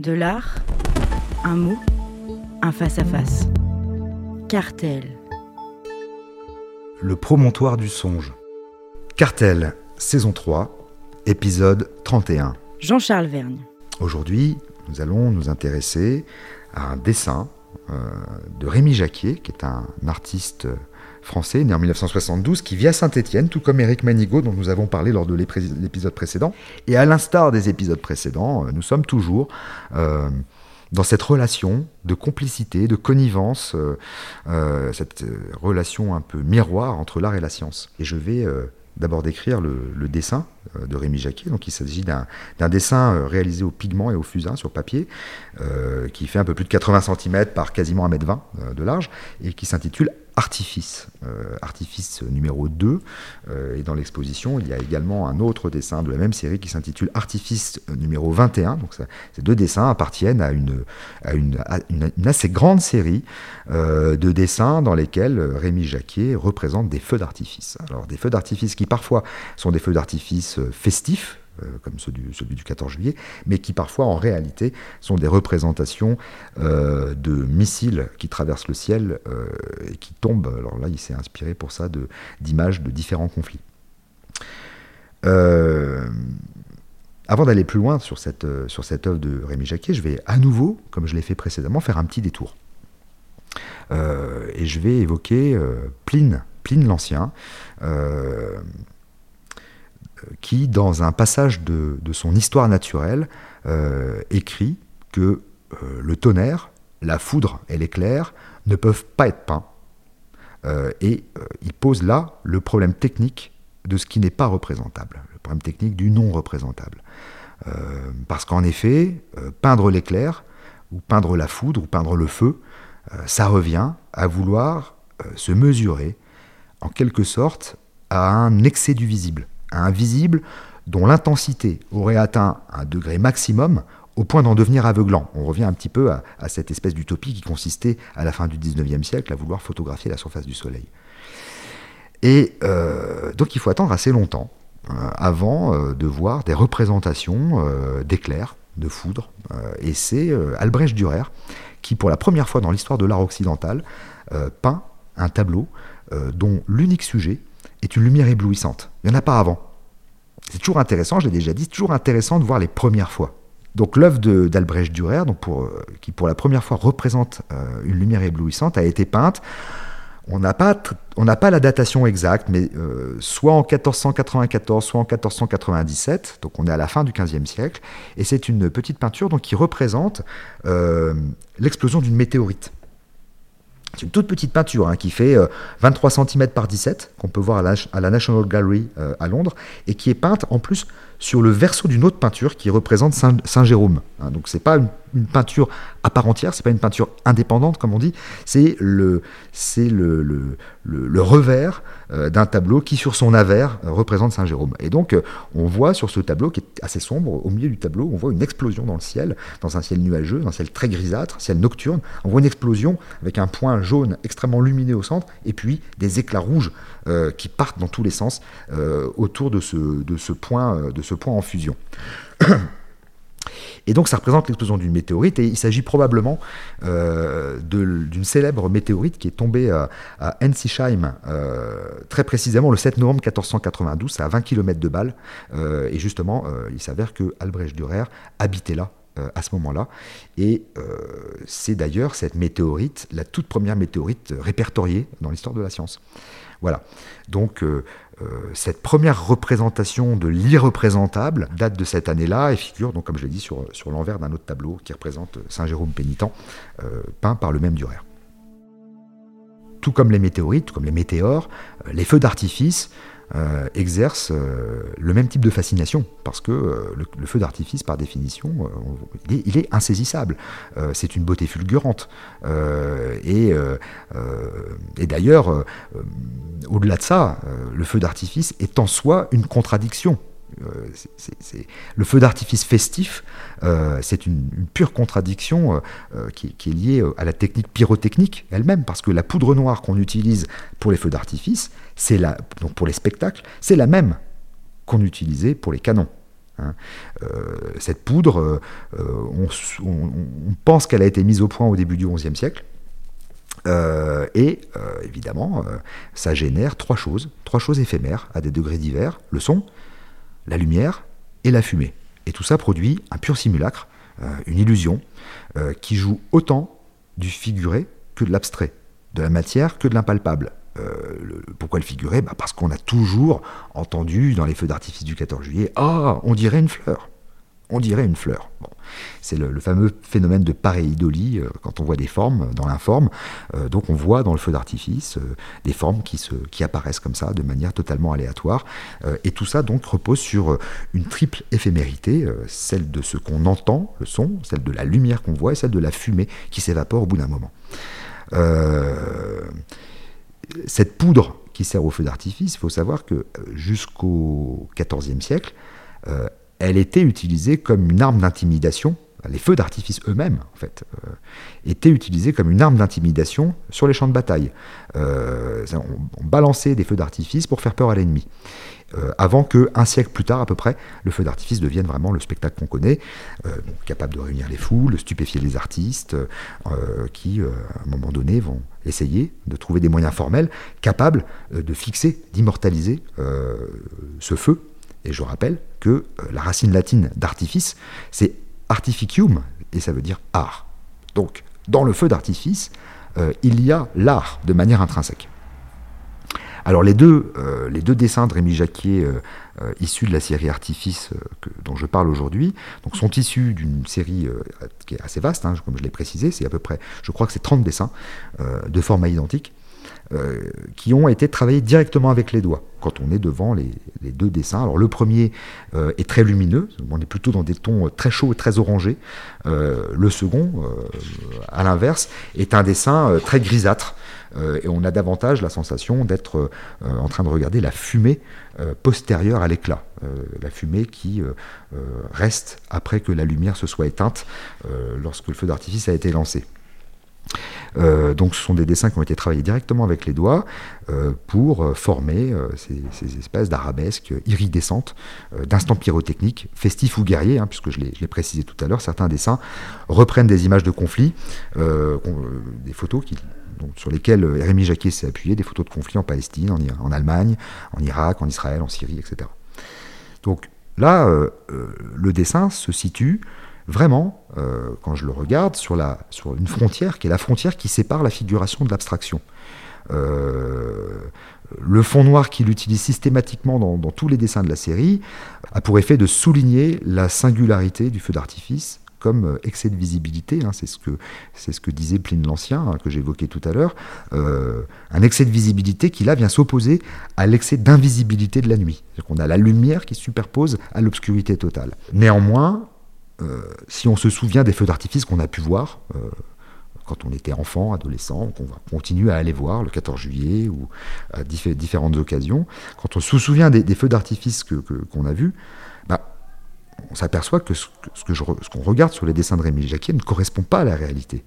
De l'art, un mot, un face-à-face. Cartel. Le promontoire du songe. Cartel, saison 3, épisode 31. Jean-Charles Vergne. Aujourd'hui, nous allons nous intéresser à un dessin de Rémi Jacquier, qui est un artiste français, né en 1972, qui vit à Saint-Étienne, tout comme Éric Manigaud, dont nous avons parlé lors de l'épisode précédent. Et à l'instar des épisodes précédents, euh, nous sommes toujours euh, dans cette relation de complicité, de connivence, euh, cette relation un peu miroir entre l'art et la science. Et je vais d'abord décrire le, dessin de Rémi Jacquet. Donc, il s'agit d'un dessin réalisé au pigment et au fusain sur papier, qui fait un peu plus de 80 cm par quasiment 1m20 de large, et qui s'intitule Artifice, euh, Artifice numéro 2. Euh, et dans l'exposition, il y a également un autre dessin de la même série qui s'intitule Artifice numéro 21. Donc ces deux dessins appartiennent à une, assez grande série euh, de dessins dans lesquels Rémi Jacquier représente des feux d'artifice. Alors des feux d'artifice qui parfois sont des feux d'artifice festifs, euh, comme celui du, celui du 14 juillet, mais qui parfois en réalité sont des représentations euh, de missiles qui traversent le ciel euh, et qui tombent. Alors là, il s'est inspiré pour ça d'images de, différents conflits. avant d'aller plus loin sur cette, sur cette œuvre de Rémi Jacquet, je vais à nouveau, comme je l'ai fait précédemment, faire un petit détour. et je vais évoquer Pline, Pline l'Ancien, qui, dans un passage de, son histoire naturelle, euh, écrit que euh, le tonnerre, la foudre et l'éclair ne peuvent pas être peints. Euh, et il pose là le problème technique de ce qui n'est pas représentable, le problème technique du non représentable. parce qu'en effet, peindre l'éclair, ou peindre la foudre, ou peindre le feu, ça revient à vouloir se mesurer, en quelque sorte, à un excès du visible un visible dont l'intensité aurait atteint un degré maximum au point d'en devenir aveuglant. On revient un petit peu à, cette espèce d'utopie qui consistait à la fin du 19e siècle à vouloir photographier la surface du Soleil. Et euh, donc il faut attendre assez longtemps euh, avant euh, de voir des représentations d'éclairs, de foudre. et c'est Albrecht Dürer qui, pour la première fois dans l'histoire de l'art occidental, peint un tableau dont l'unique sujet est une lumière éblouissante. Il n'y en a pas avant. C'est toujours intéressant, je l'ai déjà dit, toujours intéressant de voir les premières fois. Donc l'œuvre d'Albrecht Dürer, euh, qui pour la première fois représente euh, une lumière éblouissante, a été peinte. On n'a pas, pas la datation exacte, mais euh, soit en 1494, soit en 1497, donc on est à la fin du XVe siècle, et c'est une petite peinture donc, qui représente l'explosion d'une météorite. C'est une toute petite peinture hein, qui fait 23 euh, cm par 17, qu'on peut voir à la, National Gallery euh, à Londres, et qui est peinte en plus sur le verso d'une autre peinture qui représente Saint-Jérôme. Hein. donc pas peinture à part entière, c'est pas une peinture indépendante comme on dit, c'est le, le, revers euh, d'un tableau qui sur son avers représente Saint-Jérôme. Et donc on voit sur ce tableau qui est assez sombre, au milieu du tableau, on voit une explosion dans le ciel, dans un ciel nuageux, dans un ciel très grisâtre, ciel nocturne, on voit une explosion avec un point jaune extrêmement lumineux au centre, et puis des éclats rouges euh, qui partent dans tous les sens euh, autour de ce, point, euh, de ce point en fusion. Et donc ça représente l'explosion d'une météorite, et il s'agit probablement d'une célèbre météorite qui est tombée à, à Ensisheim, très précisément le 7 novembre 1492, à 20 km de Bâle. et justement, il s'avère que Albrecht Dürer habitait là à ce moment-là. Et c'est d'ailleurs cette météorite, la toute première météorite répertoriée dans l'histoire de la science. Voilà. Donc euh, euh, cette première représentation de l'irreprésentable date de cette année-là et figure, donc, comme je l'ai dit, sur, sur l'envers d'un autre tableau qui représente Saint Jérôme pénitent, euh, peint par le même Durer. Tout comme les météorites, tout comme les météores, les feux d'artifice euh, exerce euh, le même type de fascination, parce que euh, le, feu d'artifice, par définition, il est, insaisissable. c'est une beauté fulgurante. et, et d'ailleurs, au-delà de ça, le feu d'artifice est en soi une contradiction. Euh, le feu d'artifice festif, euh, c'est une, pure contradiction euh, qui, est liée à la technique pyrotechnique elle-même, parce que la poudre noire qu'on utilise pour les feux d'artifice, donc pour les spectacles, c'est la même qu'on utilisait pour les canons. Hein. cette poudre, on, pense qu'elle a été mise au point au début du XIe siècle. et évidemment, ça génère trois choses, trois choses éphémères à des degrés divers le son, la lumière et la fumée. Et tout ça produit un pur simulacre, une illusion, qui joue autant du figuré que de l'abstrait, de la matière que de l'impalpable. Euh, pourquoi le figurer bah Parce qu'on a toujours entendu dans les feux d'artifice du 14 juillet Ah, on dirait une fleur. On dirait une fleur. C'est le, fameux phénomène de pareidolie euh, quand on voit des formes dans l'informe. Euh, donc on voit dans le feu d'artifice des formes qui, se, qui apparaissent comme ça de manière totalement aléatoire. et tout ça donc repose sur une triple éphémérité, celle de ce qu'on entend, le son, celle de la lumière qu'on voit et celle de la fumée qui s'évapore au bout d'un moment. Cette poudre qui sert au feu d'artifice, il faut savoir que euh, jusqu'au XIVe siècle, euh, elle était utilisée comme une arme d'intimidation. Les feux d'artifice eux-mêmes, en fait, euh, étaient utilisés comme une arme d'intimidation sur les champs de bataille. on, balançait des feux d'artifice pour faire peur à l'ennemi. Euh, avant que un siècle plus tard à peu près, le feu d'artifice devienne vraiment le spectacle qu'on connaît, euh, capable de réunir les foules, stupéfier les artistes, euh, qui à un moment donné vont essayer de trouver des moyens formels capables de fixer, d'immortaliser ce feu. Et je rappelle que la racine latine d'artifice, c'est artificium, et ça veut dire art. Donc, dans le feu d'artifice, il y a l'art de manière intrinsèque. Alors les deux, euh, les deux dessins de Rémi Jacquier euh, euh, issus de la série Artifice dont je parle aujourd'hui sont issus d'une série qui est assez vaste, hein, comme je l'ai précisé, c'est à peu près, je crois que c'est 30 dessins de format identique. Qui ont été travaillés directement avec les doigts quand on est devant les, deux dessins. Alors le premier est très lumineux, on est plutôt dans des tons très chauds et très orangés. le second, à l'inverse, est un dessin très grisâtre, euh, et on a davantage la sensation d'être euh, en train de regarder la fumée euh, postérieure à l'éclat, la fumée qui reste après que la lumière se soit éteinte lorsque le feu d'artifice a été lancé. Donc ce sont des dessins qui ont été travaillés directement avec les doigts pour former ces, espèces d'arabesques iridescentes, d'instants pyrotechniques, festifs ou guerriers, hein, puisque je l'ai précisé tout à l'heure, certains dessins reprennent des images de conflits, des photos sur lesquels euh, Rémi Jacquet s'est appuyé, des photos de conflits en Palestine, en, Allemagne, en Irak, en Israël, en Syrie, etc. Donc là, euh, euh, le dessin se situe vraiment, quand je le regarde, sur, la, sur une frontière qui est la frontière qui sépare la figuration de l'abstraction. le fond noir qu'il utilise systématiquement dans, tous les dessins de la série a pour effet de souligner la singularité du feu d'artifice comme euh, excès de visibilité. Hein, c'est ce que c'est ce que disait Pline l'Ancien, hein, que j'évoquais tout à l'heure. Euh, un excès de visibilité qui là vient s'opposer à l'excès d'invisibilité de la nuit. C'est-à-dire qu'on a la lumière qui se superpose à l'obscurité totale. Néanmoins, euh, si on se souvient des feux d'artifice qu'on a pu voir quand on était enfant, adolescent, qu'on va continuer à aller voir le 14 juillet ou à différentes occasions, quand on se souvient des, feux d'artifice qu'on que, qu'on a vus, bah, on s'aperçoit que ce, qu'on regarde sur les dessins de Rémi Jacquier ne correspond pas à la réalité.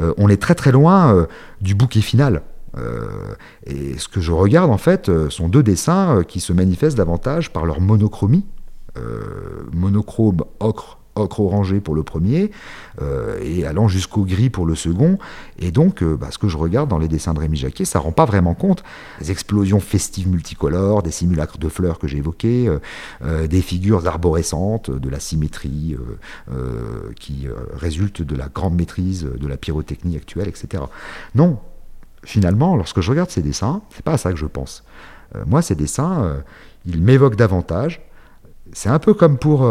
Euh, on est très très loin euh, du bouquet final. Euh, et ce que je regarde en fait sont deux dessins qui se manifestent davantage par leur monochromie, monochrome ocre ocre orangé pour le premier, euh, et allant jusqu'au gris pour le second. Et donc, euh, bah, ce que je regarde dans les dessins de Rémi Jacquet, ça rend pas vraiment compte des explosions festives multicolores, des simulacres de fleurs que j'ai évoqués, euh, des figures arborescentes, de la symétrie qui résulte de la grande maîtrise de la pyrotechnie actuelle, etc. Non, finalement, lorsque je regarde ces dessins, c'est pas à ça que je pense. moi, ces dessins, ils m'évoquent davantage. C'est un peu comme pour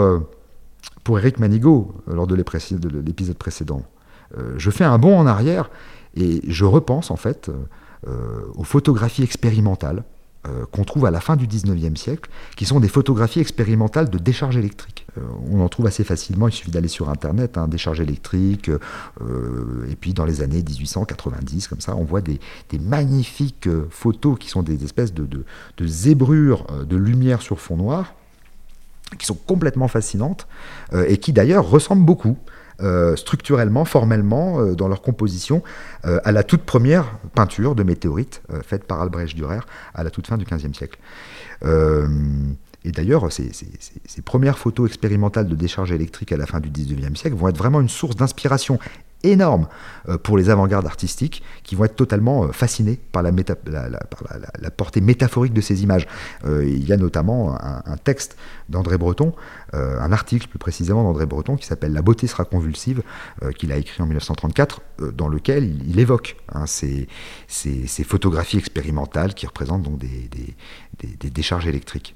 pour Eric Manigaud euh, lors de l'épisode précédent. Euh, je fais un bond en arrière et je repense en fait euh, aux photographies expérimentales qu'on trouve à la fin du 19e siècle, qui sont des photographies expérimentales de décharge électrique. on en trouve assez facilement, il suffit d'aller sur Internet, hein, décharge électrique, et puis dans les années 1890, comme ça, on voit des, magnifiques photos qui sont des espèces de, de zébrures de lumière sur fond noir, qui sont complètement fascinantes euh, et qui d'ailleurs ressemblent beaucoup. Euh, structurellement, formellement, euh, dans leur composition, à la toute première peinture de météorites faite par Albrecht Dürer à la toute fin du XVe siècle. Et d'ailleurs, ces, premières photos expérimentales de décharge électrique à la fin du 19e siècle vont être vraiment une source d'inspiration énorme euh, pour les avant-gardes artistiques qui vont être totalement euh, fascinés par la, portée métaphorique de ces images. Euh, il y a notamment un, texte d'André Breton, un article plus précisément d'André Breton qui s'appelle La beauté sera convulsive, qu'il a écrit en 1934, dans lequel il, évoque hein, ces, photographies expérimentales qui représentent donc des, des décharges électriques.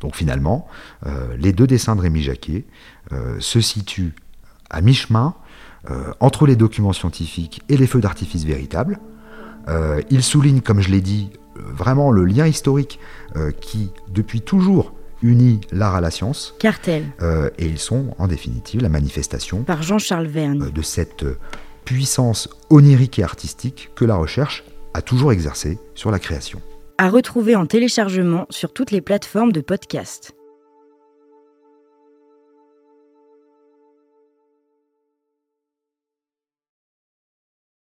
Donc finalement, les deux dessins de Rémi Jacquet se situent à mi-chemin euh, entre les documents scientifiques et les feux d'artifice véritables. Euh, il souligne, comme je l'ai dit, euh, vraiment le lien historique qui, depuis toujours, unit l'art à la science. Cartel. et ils sont, en définitive, la manifestation par Jean-Charles Verne de cette puissance onirique et artistique que la recherche a toujours exercée sur la création. À retrouver en téléchargement sur toutes les plateformes de podcast.